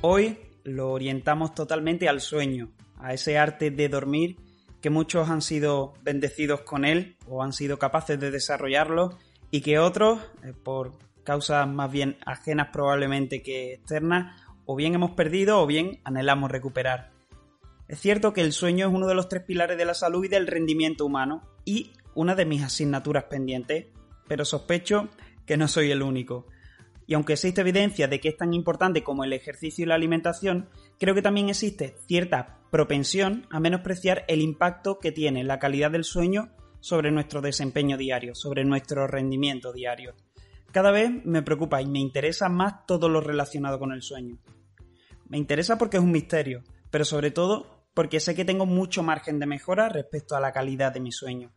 Hoy lo orientamos totalmente al sueño, a ese arte de dormir que muchos han sido bendecidos con él o han sido capaces de desarrollarlo y que otros, eh, por causas más bien ajenas probablemente que externas, o bien hemos perdido o bien anhelamos recuperar. Es cierto que el sueño es uno de los tres pilares de la salud y del rendimiento humano y una de mis asignaturas pendientes, pero sospecho que no soy el único. Y aunque existe evidencia de que es tan importante como el ejercicio y la alimentación, creo que también existe cierta propensión a menospreciar el impacto que tiene la calidad del sueño sobre nuestro desempeño diario, sobre nuestro rendimiento diario. Cada vez me preocupa y me interesa más todo lo relacionado con el sueño. Me interesa porque es un misterio, pero sobre todo porque sé que tengo mucho margen de mejora respecto a la calidad de mi sueño.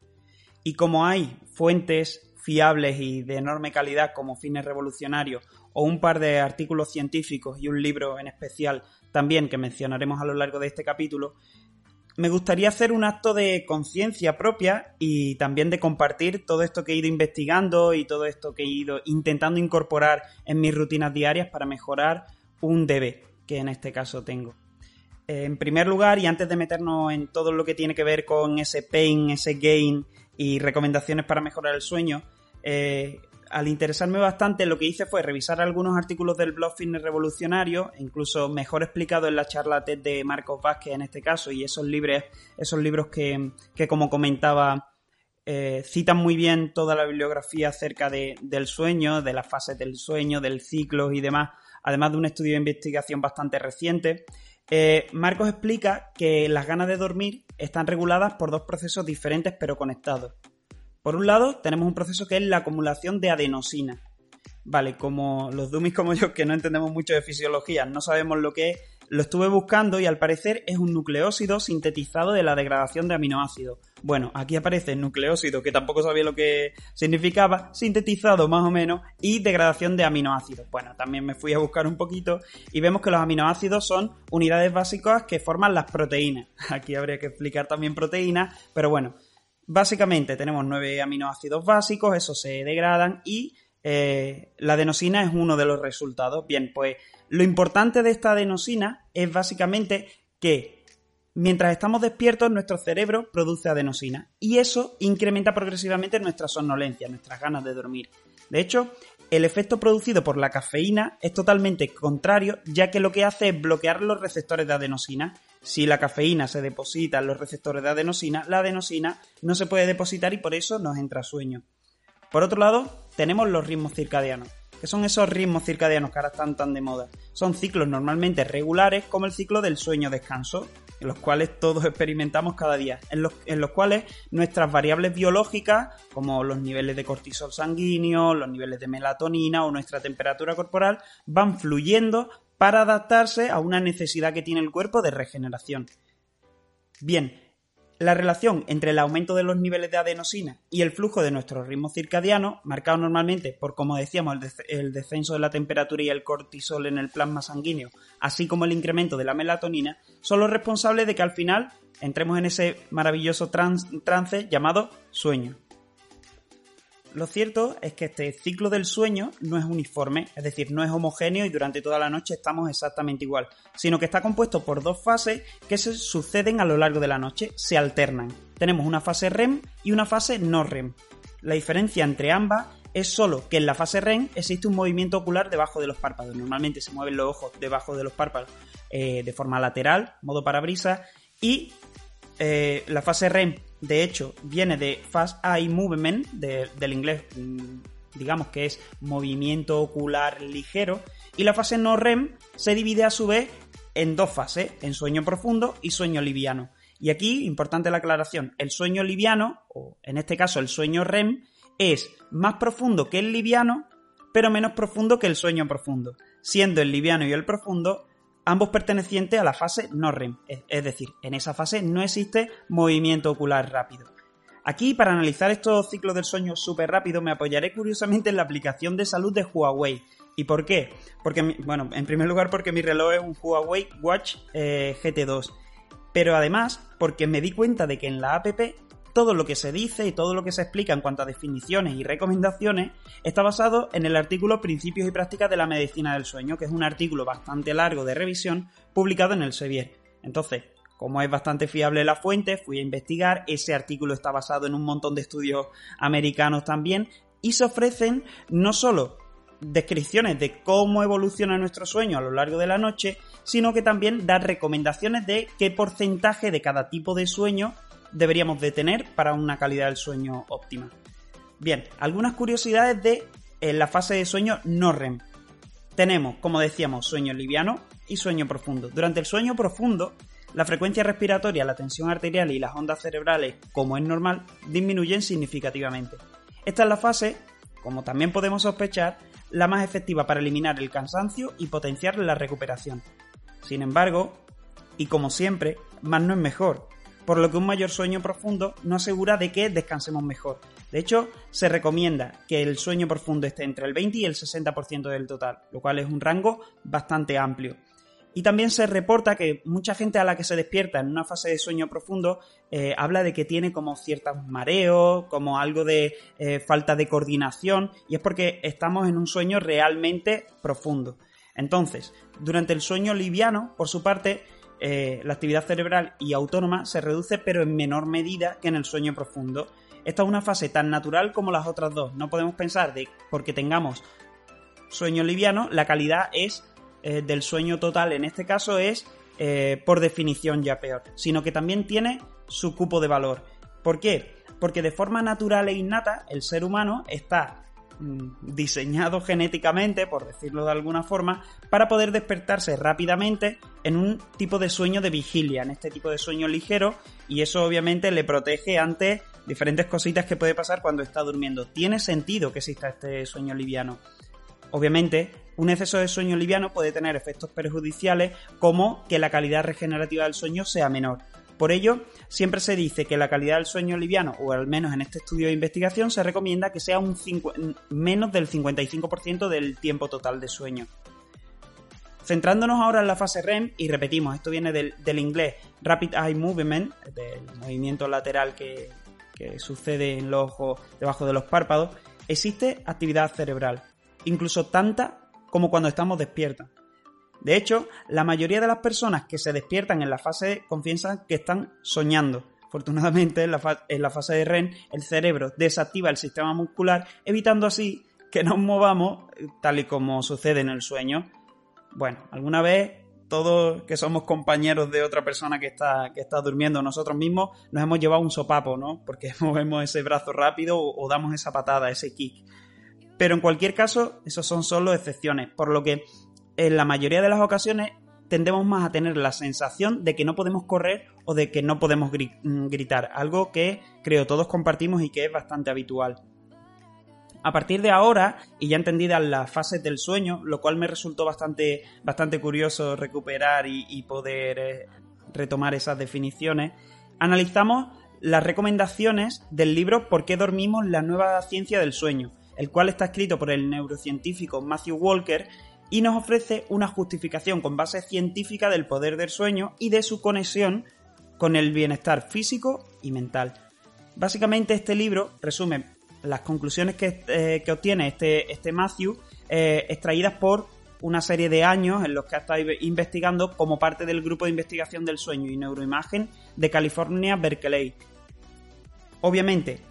Y como hay fuentes fiables y de enorme calidad como Fines Revolucionarios o un par de artículos científicos y un libro en especial también que mencionaremos a lo largo de este capítulo, me gustaría hacer un acto de conciencia propia y también de compartir todo esto que he ido investigando y todo esto que he ido intentando incorporar en mis rutinas diarias para mejorar un debe que en este caso tengo. En primer lugar, y antes de meternos en todo lo que tiene que ver con ese pain, ese gain y recomendaciones para mejorar el sueño, eh, al interesarme bastante, lo que hice fue revisar algunos artículos del blog Fitness Revolucionario, incluso mejor explicado en la charla TED de Marcos Vázquez en este caso, y esos libros, esos libros que, como comentaba, eh, citan muy bien toda la bibliografía acerca del sueño, de las fases del sueño, del ciclo y demás, además de un estudio de investigación bastante reciente. Eh, Marcos explica que las ganas de dormir están reguladas por dos procesos diferentes pero conectados. Por un lado, tenemos un proceso que es la acumulación de adenosina. Vale, como los dummies como yo que no entendemos mucho de fisiología, no sabemos lo que es, lo estuve buscando y al parecer es un nucleósido sintetizado de la degradación de aminoácidos. Bueno, aquí aparece nucleósido, que tampoco sabía lo que significaba, sintetizado más o menos, y degradación de aminoácidos. Bueno, también me fui a buscar un poquito y vemos que los aminoácidos son unidades básicas que forman las proteínas. Aquí habría que explicar también proteínas, pero bueno, Básicamente tenemos nueve aminoácidos básicos, esos se degradan y eh, la adenosina es uno de los resultados. Bien, pues lo importante de esta adenosina es básicamente que mientras estamos despiertos nuestro cerebro produce adenosina y eso incrementa progresivamente nuestra somnolencia, nuestras ganas de dormir. De hecho, el efecto producido por la cafeína es totalmente contrario, ya que lo que hace es bloquear los receptores de adenosina. Si la cafeína se deposita en los receptores de adenosina, la adenosina no se puede depositar y por eso nos entra sueño. Por otro lado, tenemos los ritmos circadianos. que son esos ritmos circadianos que ahora están tan de moda? Son ciclos normalmente regulares como el ciclo del sueño-descanso, en los cuales todos experimentamos cada día, en los, en los cuales nuestras variables biológicas, como los niveles de cortisol sanguíneo, los niveles de melatonina o nuestra temperatura corporal, van fluyendo para adaptarse a una necesidad que tiene el cuerpo de regeneración. Bien, la relación entre el aumento de los niveles de adenosina y el flujo de nuestro ritmo circadiano, marcado normalmente por, como decíamos, el, descenso de la temperatura y el cortisol en el plasma sanguíneo, así como el incremento de la melatonina, son los responsables de que al final entremos en ese maravilloso trance llamado sueño. Lo cierto es que este ciclo del sueño no es uniforme, es decir, no es homogéneo y durante toda la noche estamos exactamente igual, sino que está compuesto por dos fases que se suceden a lo largo de la noche, se alternan. Tenemos una fase REM y una fase no REM. La diferencia entre ambas es solo que en la fase REM existe un movimiento ocular debajo de los párpados. Normalmente se mueven los ojos debajo de los párpados eh, de forma lateral, modo parabrisa, y eh, la fase REM de hecho, viene de Fast Eye Movement, del inglés mm, digamos que es movimiento ocular ligero, y la fase no REM se divide a su vez en dos fases, en sueño profundo y sueño liviano. Y aquí, importante la aclaración, el sueño liviano, o en este caso el sueño REM, es más profundo que el liviano, pero menos profundo que el sueño profundo, siendo el liviano y el profundo ambos pertenecientes a la fase no REM, es decir, en esa fase no existe movimiento ocular rápido. Aquí, para analizar estos ciclos del sueño súper rápido, me apoyaré curiosamente en la aplicación de salud de Huawei. ¿Y por qué? Porque, bueno, en primer lugar porque mi reloj es un Huawei Watch eh, GT2. Pero además porque me di cuenta de que en la app todo lo que se dice y todo lo que se explica en cuanto a definiciones y recomendaciones está basado en el artículo Principios y Prácticas de la Medicina del Sueño, que es un artículo bastante largo de revisión publicado en el Sevier. Entonces, como es bastante fiable la fuente, fui a investigar, ese artículo está basado en un montón de estudios americanos también, y se ofrecen no solo descripciones de cómo evoluciona nuestro sueño a lo largo de la noche, sino que también da recomendaciones de qué porcentaje de cada tipo de sueño deberíamos de tener para una calidad del sueño óptima. Bien, algunas curiosidades de la fase de sueño no REM. Tenemos, como decíamos, sueño liviano y sueño profundo. Durante el sueño profundo, la frecuencia respiratoria, la tensión arterial y las ondas cerebrales, como es normal, disminuyen significativamente. Esta es la fase, como también podemos sospechar, la más efectiva para eliminar el cansancio y potenciar la recuperación. Sin embargo, y como siempre, más no es mejor, por lo que un mayor sueño profundo no asegura de que descansemos mejor. De hecho, se recomienda que el sueño profundo esté entre el 20 y el 60% del total, lo cual es un rango bastante amplio. Y también se reporta que mucha gente a la que se despierta en una fase de sueño profundo eh, habla de que tiene como ciertos mareos, como algo de eh, falta de coordinación, y es porque estamos en un sueño realmente profundo. Entonces, durante el sueño liviano, por su parte, eh, la actividad cerebral y autónoma se reduce pero en menor medida que en el sueño profundo. Esta es una fase tan natural como las otras dos. No podemos pensar de porque tengamos sueño liviano, la calidad es eh, del sueño total, en este caso es eh, por definición ya peor, sino que también tiene su cupo de valor. ¿Por qué? Porque de forma natural e innata el ser humano está diseñado genéticamente, por decirlo de alguna forma, para poder despertarse rápidamente en un tipo de sueño de vigilia, en este tipo de sueño ligero, y eso obviamente le protege ante diferentes cositas que puede pasar cuando está durmiendo. Tiene sentido que exista este sueño liviano. Obviamente, un exceso de sueño liviano puede tener efectos perjudiciales como que la calidad regenerativa del sueño sea menor. Por ello, siempre se dice que la calidad del sueño liviano, o al menos en este estudio de investigación, se recomienda que sea un menos del 55% del tiempo total de sueño. Centrándonos ahora en la fase REM, y repetimos, esto viene del, inglés Rapid Eye Movement, del movimiento lateral que, que sucede en los ojos debajo de los párpados, existe actividad cerebral, incluso tanta como cuando estamos despiertos. De hecho, la mayoría de las personas que se despiertan en la fase confiesan que están soñando. Afortunadamente, en la, fase de REM, el cerebro desactiva el sistema muscular, evitando así que nos movamos eh, tal y como sucede en el sueño. Bueno, alguna vez todos que somos compañeros de otra persona que está, que está durmiendo nosotros mismos, nos hemos llevado un sopapo, ¿no? Porque movemos ese brazo rápido o, o damos esa patada, ese kick. Pero en cualquier caso, esos son solo excepciones, por lo que en la mayoría de las ocasiones tendemos más a tener la sensación de que no podemos correr o de que no podemos mm, gritar, algo que creo todos compartimos y que es bastante habitual. A partir de ahora, y ya entendidas las fases del sueño, lo cual me resultó bastante, bastante curioso recuperar y, poder eh, retomar esas definiciones, analizamos las recomendaciones del libro ¿Por qué dormimos? La nueva ciencia del sueño, el cual está escrito por el neurocientífico Matthew Walker y nos ofrece una justificación con base científica del poder del sueño y de su conexión con el bienestar físico y mental. Básicamente este libro resume las conclusiones que, eh, obtiene este, este Matthew eh, extraídas por una serie de años en los que ha estado investigando como parte del grupo de investigación del sueño y neuroimagen de California Berkeley. Obviamente,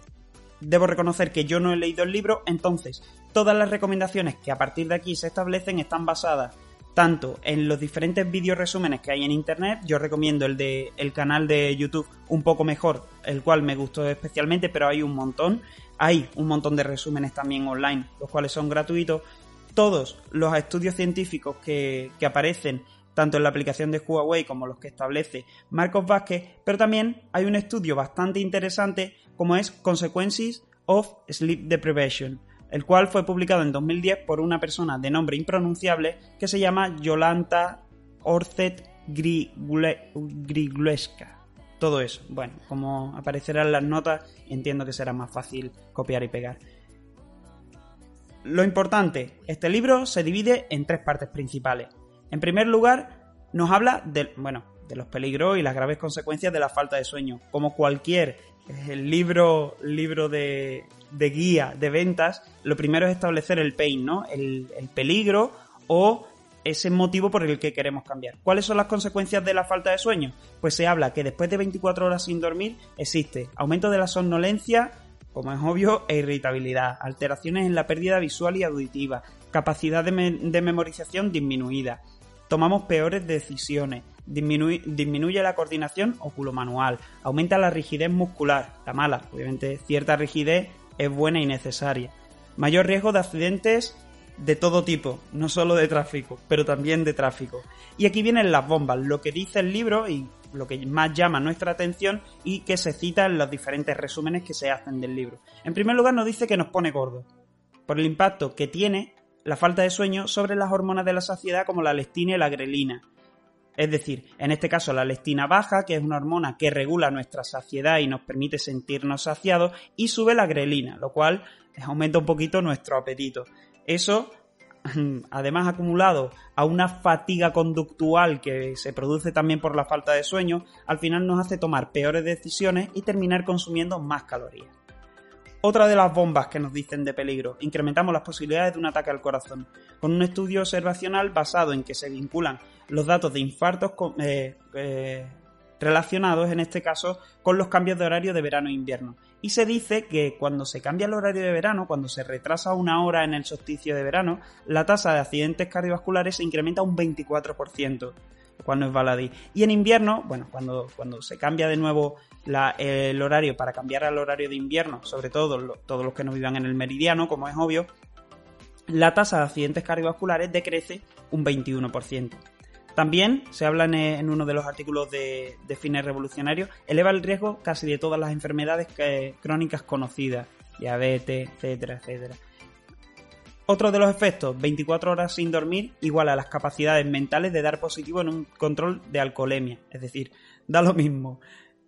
debo reconocer que yo no he leído el libro, entonces todas las recomendaciones que a partir de aquí se establecen están basadas tanto en los diferentes vídeos resúmenes que hay en internet, yo recomiendo el de el canal de YouTube un poco mejor, el cual me gustó especialmente, pero hay un montón, hay un montón de resúmenes también online, los cuales son gratuitos. Todos los estudios científicos que, que aparecen tanto en la aplicación de Huawei como los que establece Marcos Vázquez, pero también hay un estudio bastante interesante como es Consequences of Sleep Deprivation, el cual fue publicado en 2010 por una persona de nombre impronunciable que se llama Yolanta Orcet Grigleska. Todo eso. Bueno, como aparecerá en las notas, entiendo que será más fácil copiar y pegar. Lo importante, este libro se divide en tres partes principales. En primer lugar, nos habla de, bueno, de los peligros y las graves consecuencias de la falta de sueño. Como cualquier el libro, libro de, de, guía de ventas, lo primero es establecer el pain, ¿no? El, el, peligro o ese motivo por el que queremos cambiar. ¿Cuáles son las consecuencias de la falta de sueño? Pues se habla que después de 24 horas sin dormir existe aumento de la somnolencia, como es obvio, e irritabilidad, alteraciones en la pérdida visual y auditiva, capacidad de, de memorización disminuida, tomamos peores decisiones, disminuye, disminuye la coordinación oculomanual, aumenta la rigidez muscular, la mala, obviamente cierta rigidez es buena y necesaria, mayor riesgo de accidentes de todo tipo, no solo de tráfico, pero también de tráfico. Y aquí vienen las bombas, lo que dice el libro y lo que más llama nuestra atención y que se cita en los diferentes resúmenes que se hacen del libro. En primer lugar nos dice que nos pone gordo, por el impacto que tiene la falta de sueño sobre las hormonas de la saciedad como la leptina y la grelina. Es decir, en este caso la leptina baja, que es una hormona que regula nuestra saciedad y nos permite sentirnos saciados, y sube la grelina, lo cual aumenta un poquito nuestro apetito. Eso, además acumulado a una fatiga conductual que se produce también por la falta de sueño, al final nos hace tomar peores decisiones y terminar consumiendo más calorías. Otra de las bombas que nos dicen de peligro, incrementamos las posibilidades de un ataque al corazón, con un estudio observacional basado en que se vinculan los datos de infartos eh, eh, relacionados, en este caso, con los cambios de horario de verano e invierno. Y se dice que cuando se cambia el horario de verano, cuando se retrasa una hora en el solsticio de verano, la tasa de accidentes cardiovasculares se incrementa un 24% cuando es baladí. Y en invierno, bueno, cuando, cuando se cambia de nuevo el horario para cambiar al horario de invierno, sobre todo todos los que no vivan en el meridiano, como es obvio, la tasa de accidentes cardiovasculares decrece un 21%. También se habla en, uno de los artículos de, de, fines revolucionarios, eleva el riesgo casi de todas las enfermedades crónicas conocidas, diabetes, etcétera, etcétera. Otro de los efectos, 24 horas sin dormir igual a las capacidades mentales de dar positivo en un control de alcoholemia. Es decir, da lo mismo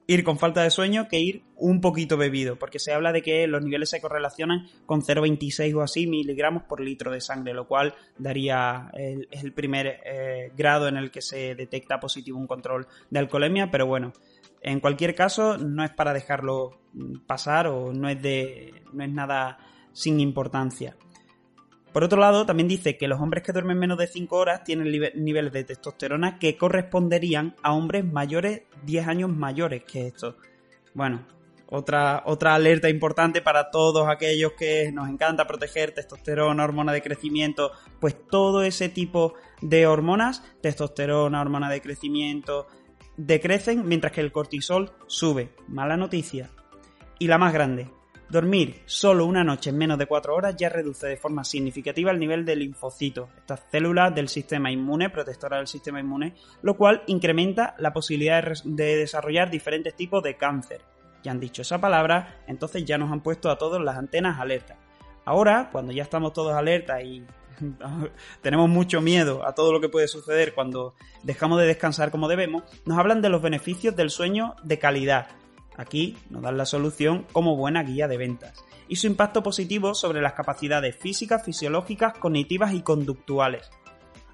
ir con falta de sueño que ir un poquito bebido, porque se habla de que los niveles se correlacionan con 0,26 o así miligramos por litro de sangre, lo cual daría el, el primer eh, grado en el que se detecta positivo un control de alcoholemia, pero bueno, en cualquier caso no es para dejarlo pasar o no es de no es nada sin importancia. Por otro lado, también dice que los hombres que duermen menos de 5 horas tienen niveles de testosterona que corresponderían a hombres mayores, 10 años mayores que estos. Bueno, otra, otra alerta importante para todos aquellos que nos encanta proteger testosterona, hormona de crecimiento, pues todo ese tipo de hormonas, testosterona, hormona de crecimiento, decrecen mientras que el cortisol sube. Mala noticia. Y la más grande, Dormir solo una noche en menos de 4 horas ya reduce de forma significativa el nivel de linfocitos, estas células del sistema inmune, protectoras del sistema inmune, lo cual incrementa la posibilidad de desarrollar diferentes tipos de cáncer. Ya han dicho esa palabra, entonces ya nos han puesto a todos las antenas alertas. Ahora, cuando ya estamos todos alertas y tenemos mucho miedo a todo lo que puede suceder cuando dejamos de descansar como debemos, nos hablan de los beneficios del sueño de calidad, Aquí nos dan la solución como buena guía de ventas y su impacto positivo sobre las capacidades físicas, fisiológicas, cognitivas y conductuales.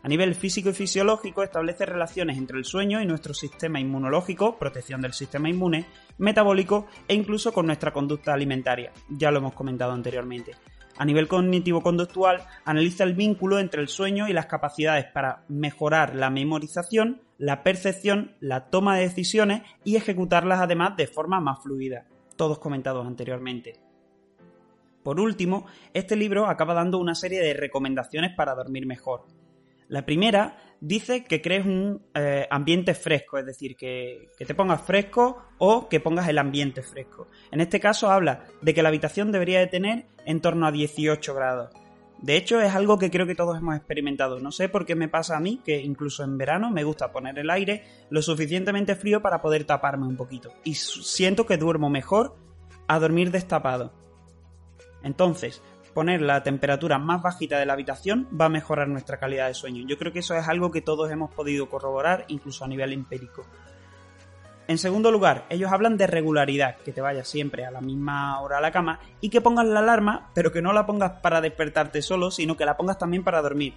A nivel físico y fisiológico establece relaciones entre el sueño y nuestro sistema inmunológico, protección del sistema inmune, metabólico e incluso con nuestra conducta alimentaria. Ya lo hemos comentado anteriormente. A nivel cognitivo-conductual, analiza el vínculo entre el sueño y las capacidades para mejorar la memorización, la percepción, la toma de decisiones y ejecutarlas además de forma más fluida, todos comentados anteriormente. Por último, este libro acaba dando una serie de recomendaciones para dormir mejor. La primera dice que crees un eh, ambiente fresco, es decir, que, que, te pongas fresco o que pongas el ambiente fresco. En este caso habla de que la habitación debería de tener en torno a 18 grados. De hecho, es algo que creo que todos hemos experimentado. No sé por qué me pasa a mí, que incluso en verano me gusta poner el aire lo suficientemente frío para poder taparme un poquito. Y siento que duermo mejor a dormir destapado. Entonces, poner la temperatura más bajita de la habitación va a mejorar nuestra calidad de sueño. Yo creo que eso es algo que todos hemos podido corroborar, incluso a nivel empírico. En segundo lugar, ellos hablan de regularidad, que te vayas siempre a la misma hora a la cama y que pongas la alarma, pero que no la pongas para despertarte solo, sino que la pongas también para dormir.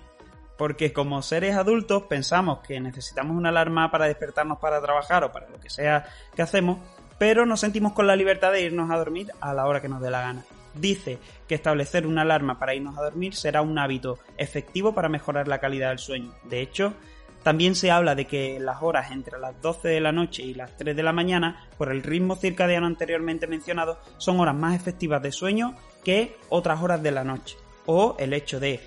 Porque como seres adultos pensamos que necesitamos una alarma para despertarnos para trabajar o para lo que sea que hacemos, pero nos sentimos con la libertad de irnos a dormir a la hora que nos dé la gana. Dice que establecer una alarma para irnos a dormir será un hábito efectivo para mejorar la calidad del sueño. De hecho, también se habla de que las horas entre las 12 de la noche y las 3 de la mañana, por el ritmo circadiano anteriormente mencionado, son horas más efectivas de sueño que otras horas de la noche. O el hecho de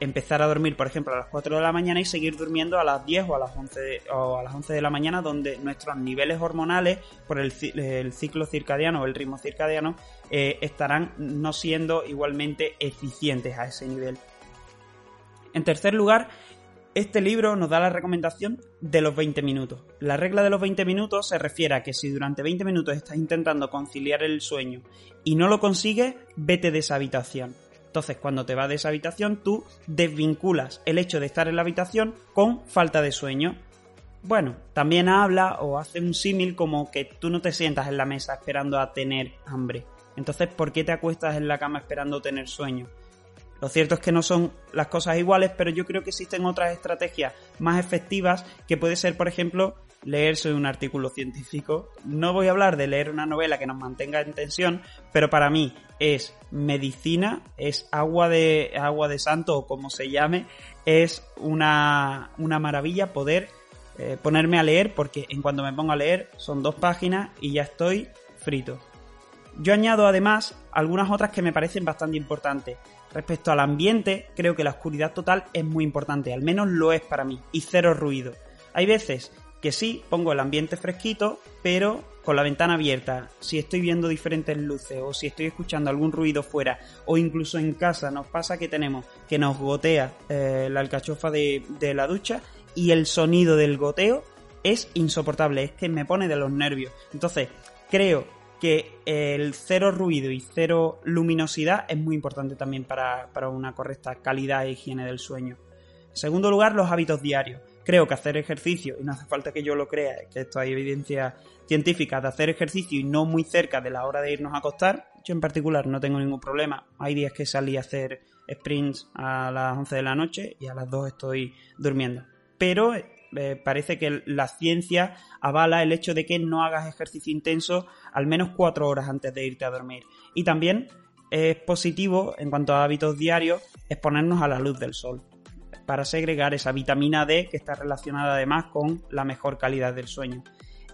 empezar a dormir, por ejemplo, a las 4 de la mañana y seguir durmiendo a las 10 o a las 11 de, o a las 11 de la mañana, donde nuestros niveles hormonales, por el, ciclo circadiano o el ritmo circadiano, eh, estarán no siendo igualmente eficientes a ese nivel. En tercer lugar, este libro nos da la recomendación de los 20 minutos. La regla de los 20 minutos se refiere a que si durante 20 minutos estás intentando conciliar el sueño y no lo consigues, vete de esa habitación. Entonces, cuando te vas de esa habitación, tú desvinculas el hecho de estar en la habitación con falta de sueño. Bueno, también habla o hace un símil como que tú no te sientas en la mesa esperando a tener hambre. Entonces, ¿por qué te acuestas en la cama esperando tener sueño? Lo cierto es que no son las cosas iguales, pero yo creo que existen otras estrategias más efectivas que puede ser, por ejemplo, leerse un artículo científico. No voy a hablar de leer una novela que nos mantenga en tensión, pero para mí es medicina, es agua de, agua de santo o como se llame, es una, una maravilla poder eh, ponerme a leer porque en cuanto me pongo a leer son dos páginas y ya estoy frito. Yo añado además algunas otras que me parecen bastante importantes. Respecto al ambiente, creo que la oscuridad total es muy importante, al menos lo es para mí, y cero ruido. Hay veces que sí, pongo el ambiente fresquito, pero con la ventana abierta, si estoy viendo diferentes luces o si estoy escuchando algún ruido fuera o incluso en casa nos pasa que tenemos que nos gotea eh, la alcachofa de, de la ducha y el sonido del goteo es insoportable, es que me pone de los nervios. Entonces, creo que el cero ruido y cero luminosidad es muy importante también para, una correcta calidad e higiene del sueño. En segundo lugar, los hábitos diarios. Creo que hacer ejercicio, y no hace falta que yo lo crea, que esto hay evidencia científica de hacer ejercicio y no muy cerca de la hora de irnos a acostar, yo en particular no tengo ningún problema. Hay días que salí a hacer sprints a las 11 de la noche y a las 2 estoy durmiendo. Pero eh, parece que la ciencia avala el hecho de que no hagas ejercicio intenso al menos cuatro horas antes de irte a dormir. Y también es positivo en cuanto a hábitos diarios exponernos a la luz del sol para segregar esa vitamina D que está relacionada además con la mejor calidad del sueño.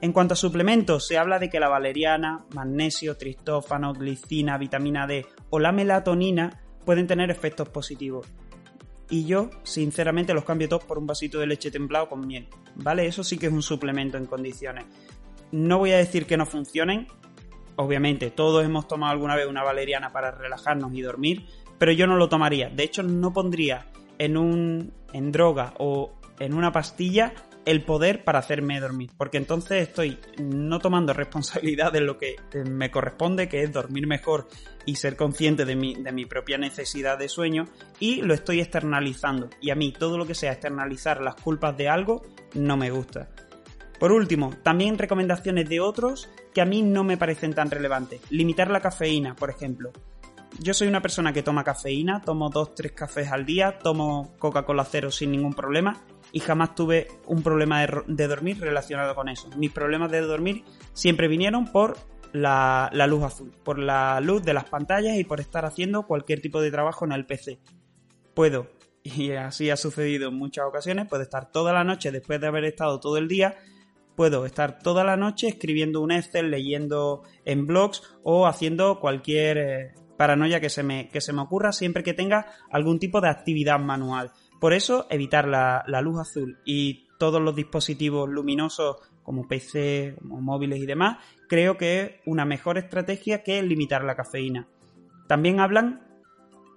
En cuanto a suplementos, se habla de que la valeriana, magnesio, tristófano, glicina, vitamina D o la melatonina pueden tener efectos positivos y yo, sinceramente, los cambio todos por un vasito de leche templado con miel. ¿Vale? Eso sí que es un suplemento en condiciones. No voy a decir que no funcionen. Obviamente, todos hemos tomado alguna vez una valeriana para relajarnos y dormir, pero yo no lo tomaría. De hecho, no pondría en un en droga o en una pastilla el poder para hacerme dormir, porque entonces estoy no tomando responsabilidad de lo que me corresponde, que es dormir mejor y ser consciente de mi, de mi propia necesidad de sueño, y lo estoy externalizando. Y a mí todo lo que sea externalizar las culpas de algo no me gusta. Por último, también recomendaciones de otros que a mí no me parecen tan relevantes. Limitar la cafeína, por ejemplo. Yo soy una persona que toma cafeína, tomo 2-3 cafés al día, tomo Coca-Cola cero sin ningún problema y jamás tuve un problema de, dormir relacionado con eso. Mis problemas de dormir siempre vinieron por la, luz azul, por la luz de las pantallas y por estar haciendo cualquier tipo de trabajo en el PC. Puedo, y así ha sucedido en muchas ocasiones, puedo estar toda la noche después de haber estado todo el día puedo estar toda la noche escribiendo un Excel, leyendo en blogs o haciendo cualquier eh, paranoia que se, me, que se me ocurra siempre que tenga algún tipo de actividad manual Por eso, evitar la, luz azul y todos los dispositivos luminosos como PC, como móviles y demás, creo que es una mejor estrategia que limitar la cafeína. También hablan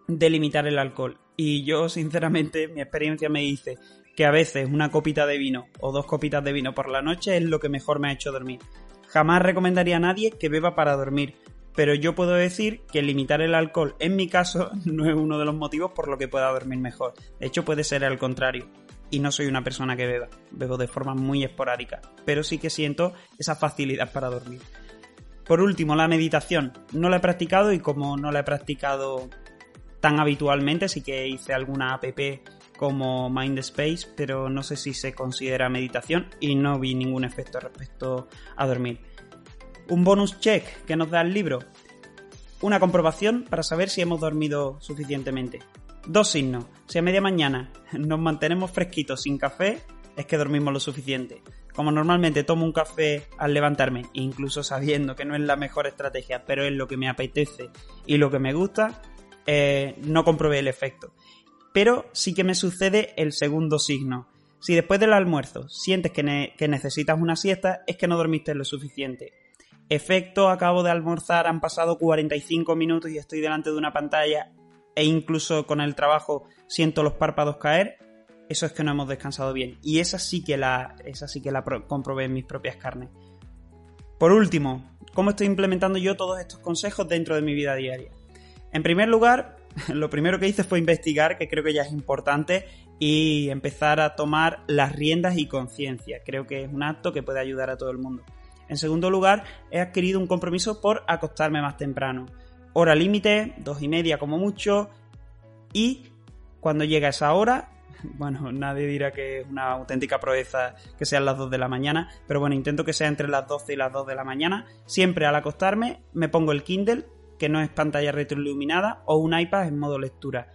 de limitar el alcohol. Y yo, sinceramente, mi experiencia me dice que a veces una copita de vino o dos copitas de vino por la noche es lo que mejor me ha hecho dormir. Jamás recomendaría a nadie que beba para dormir, pero yo puedo decir que limitar el alcohol en mi caso no es uno de los motivos por lo que pueda dormir mejor. De hecho, puede ser al contrario. Y no soy una persona que beba, bebo de forma muy esporádica, pero sí que siento esa facilidad para dormir. Por último, la meditación. No la he practicado y como no la he practicado tan habitualmente, sí que hice alguna app como Mind Space, pero no sé si se considera meditación y no vi ningún efecto respecto a dormir. Un bonus check que nos da el libro. Una comprobación para saber si hemos dormido suficientemente. Dos signos. Si a media mañana nos mantenemos fresquitos sin café, es que dormimos lo suficiente. Como normalmente tomo un café al levantarme, incluso sabiendo que no es la mejor estrategia, pero es lo que me apetece y lo que me gusta, eh, no comprobé el efecto. Pero sí que me sucede el segundo signo. Si después del almuerzo sientes que, que necesitas una siesta, es que no dormiste lo suficiente. Efecto, acabo de almorzar, han pasado 45 minutos y estoy delante de una pantalla e incluso con el trabajo siento los párpados caer. Eso es que no hemos descansado bien. Y esa sí que la, esa sí que la comprobé en mis propias carnes. Por último, ¿cómo estoy implementando yo todos estos consejos dentro de mi vida diaria? En primer lugar, lo primero que hice fue investigar, que creo que ya es importante, y empezar a tomar las riendas y conciencia. Creo que es un acto que puede ayudar a todo el mundo. En segundo lugar, he adquirido un compromiso por acostarme más temprano. Hora límite, dos y media como mucho. Y cuando llega esa hora, bueno, nadie dirá que es una auténtica proeza que sean las 2 de la mañana, pero bueno, intento que sea entre las 12 y las 2 de la mañana. Siempre al acostarme me pongo el Kindle, que no es pantalla retroiluminada, o un iPad en modo lectura.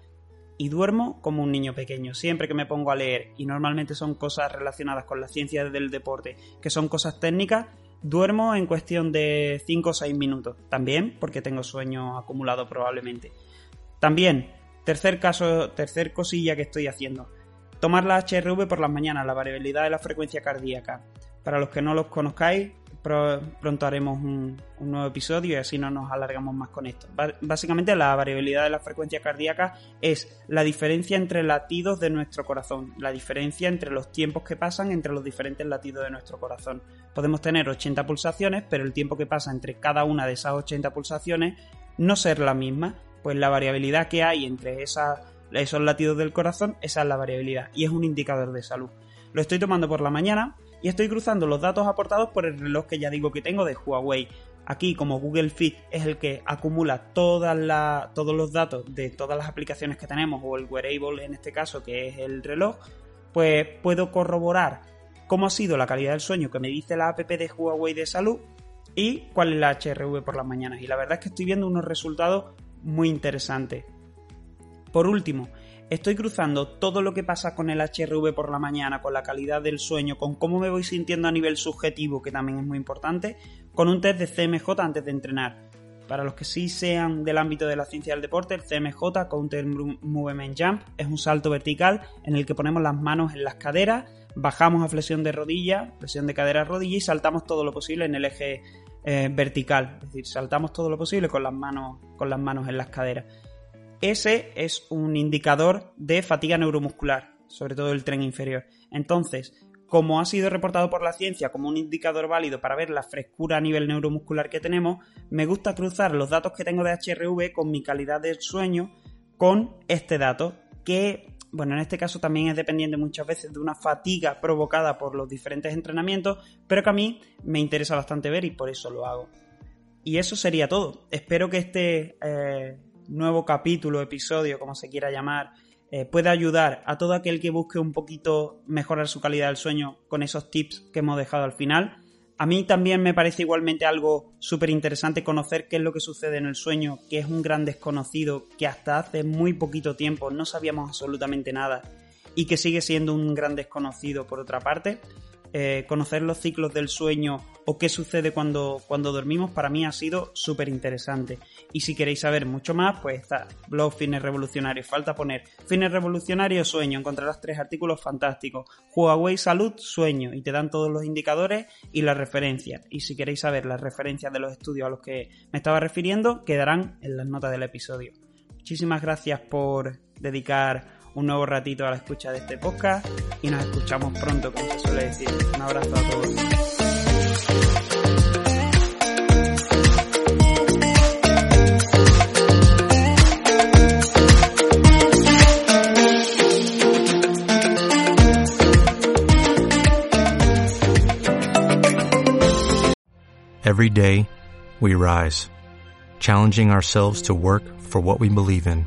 Y duermo como un niño pequeño. Siempre que me pongo a leer, y normalmente son cosas relacionadas con la ciencia del deporte, que son cosas técnicas, Duermo en cuestión de 5 o 6 minutos, también porque tengo sueño acumulado probablemente. También, tercer caso, tercer cosilla que estoy haciendo. Tomar la HRV por las mañanas, la variabilidad de la frecuencia cardíaca. Para los que no los conozcáis, pronto haremos un, nuevo episodio y así no nos alargamos más con esto. básicamente la variabilidad de la frecuencia cardíaca es la diferencia entre latidos de nuestro corazón, la diferencia entre los tiempos que pasan entre los diferentes latidos de nuestro corazón. Podemos tener 80 pulsaciones, pero el tiempo que pasa entre cada una de esas 80 pulsaciones no ser la misma, pues la variabilidad que hay entre esos latidos del corazón, esa es la variabilidad y es un indicador de salud. Lo estoy tomando por la mañana, y estoy cruzando los datos aportados por el reloj que ya digo que tengo de Huawei. Aquí, como Google Fit es el que acumula todos los datos de todas las aplicaciones que tenemos, o el wearable en este caso, que es el reloj, pues puedo corroborar cómo ha sido la calidad del sueño que me dice la app de Huawei de salud y cuál es la HRV por las mañanas. Y la verdad es que estoy viendo unos resultados muy interesantes. Por último, estoy cruzando todo lo que pasa con el HRV por la mañana, con la calidad del sueño, con cómo me voy sintiendo a nivel subjetivo, que también es muy importante, con un test de CMJ antes de entrenar. Para los que sí sean del ámbito de la ciencia del deporte, el CMJ, Counter Movement Jump, es un salto vertical en el que ponemos las manos en las caderas, bajamos a flexión de rodilla, flexión de cadera rodilla y saltamos todo lo posible en el eje eh, vertical. Es decir, saltamos todo lo posible con las manos, con las manos en las caderas. Ese es un indicador de fatiga neuromuscular, sobre todo el tren inferior. Entonces, como ha sido reportado por la ciencia como un indicador válido para ver la frescura a nivel neuromuscular que tenemos, me gusta cruzar los datos que tengo de HRV con mi calidad de sueño con este dato, que, bueno, en este caso también es dependiente muchas veces de una fatiga provocada por los diferentes entrenamientos, pero que a mí me interesa bastante ver y por eso lo hago. Y eso sería todo. Espero que este eh, nuevo capítulo, episodio, como se quiera llamar, eh, puede ayudar a todo aquel que busque un poquito mejorar su calidad del sueño con esos tips que hemos dejado al final. A mí también me parece igualmente algo súper interesante conocer qué es lo que sucede en el sueño, que es un gran desconocido, que hasta hace muy poquito tiempo no sabíamos absolutamente nada y que sigue siendo un gran desconocido por otra parte. Eh, conocer los ciclos del sueño o qué sucede cuando, cuando dormimos, para mí ha sido súper interesante. Y si queréis saber mucho más, pues está blog Fitness Revolucionario. Falta poner Fitness Revolucionario Sueño. Encontrarás tres artículos fantásticos. Huawei Salud Sueño. Y te dan todos los indicadores y las referencias. Y si queréis saber las referencias de los estudios a los que me estaba refiriendo, quedarán en las notas del episodio. Muchísimas gracias por dedicar un nuevo ratito a la escucha de este podcast y nos escuchamos pronto, como se suele decir. Un abrazo a todos. Every day, we rise, challenging ourselves to work for what we believe in.